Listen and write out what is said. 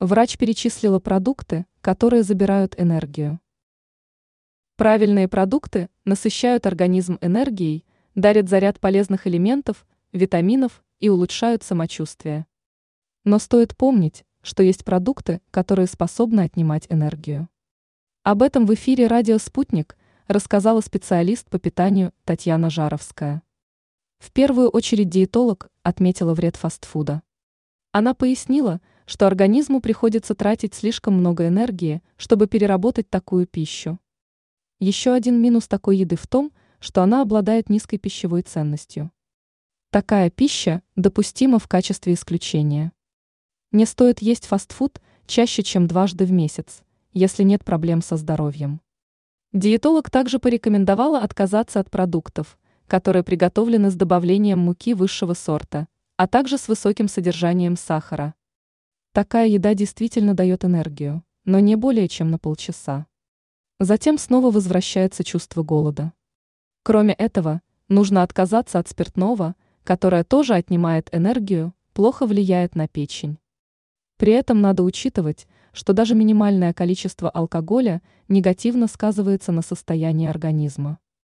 Врач перечислила продукты, которые забирают энергию. Правильные продукты насыщают организм энергией, дарят заряд полезных элементов, витаминов и улучшают самочувствие. Но стоит помнить, что есть продукты, которые способны отнимать энергию. Об этом в эфире «Радио Спутник» рассказала специалист по питанию Татьяна Жаровская. В первую очередь диетолог отметила вред фастфуда. Она пояснила, что организму приходится тратить слишком много энергии, чтобы переработать такую пищу. Еще один минус такой еды в том, что она обладает низкой пищевой ценностью. Такая пища допустима в качестве исключения. Не стоит есть фастфуд чаще, чем дважды в месяц, если нет проблем со здоровьем. Диетолог также порекомендовала отказаться от продуктов, которые приготовлены с добавлением муки высшего сорта, а также с высоким содержанием сахара. Такая еда действительно дает энергию, но не более чем на полчаса. Затем снова возвращается чувство голода. Кроме этого, нужно отказаться от спиртного, которое тоже отнимает энергию, плохо влияет на печень. При этом надо учитывать, что даже минимальное количество алкоголя негативно сказывается на состоянии организма.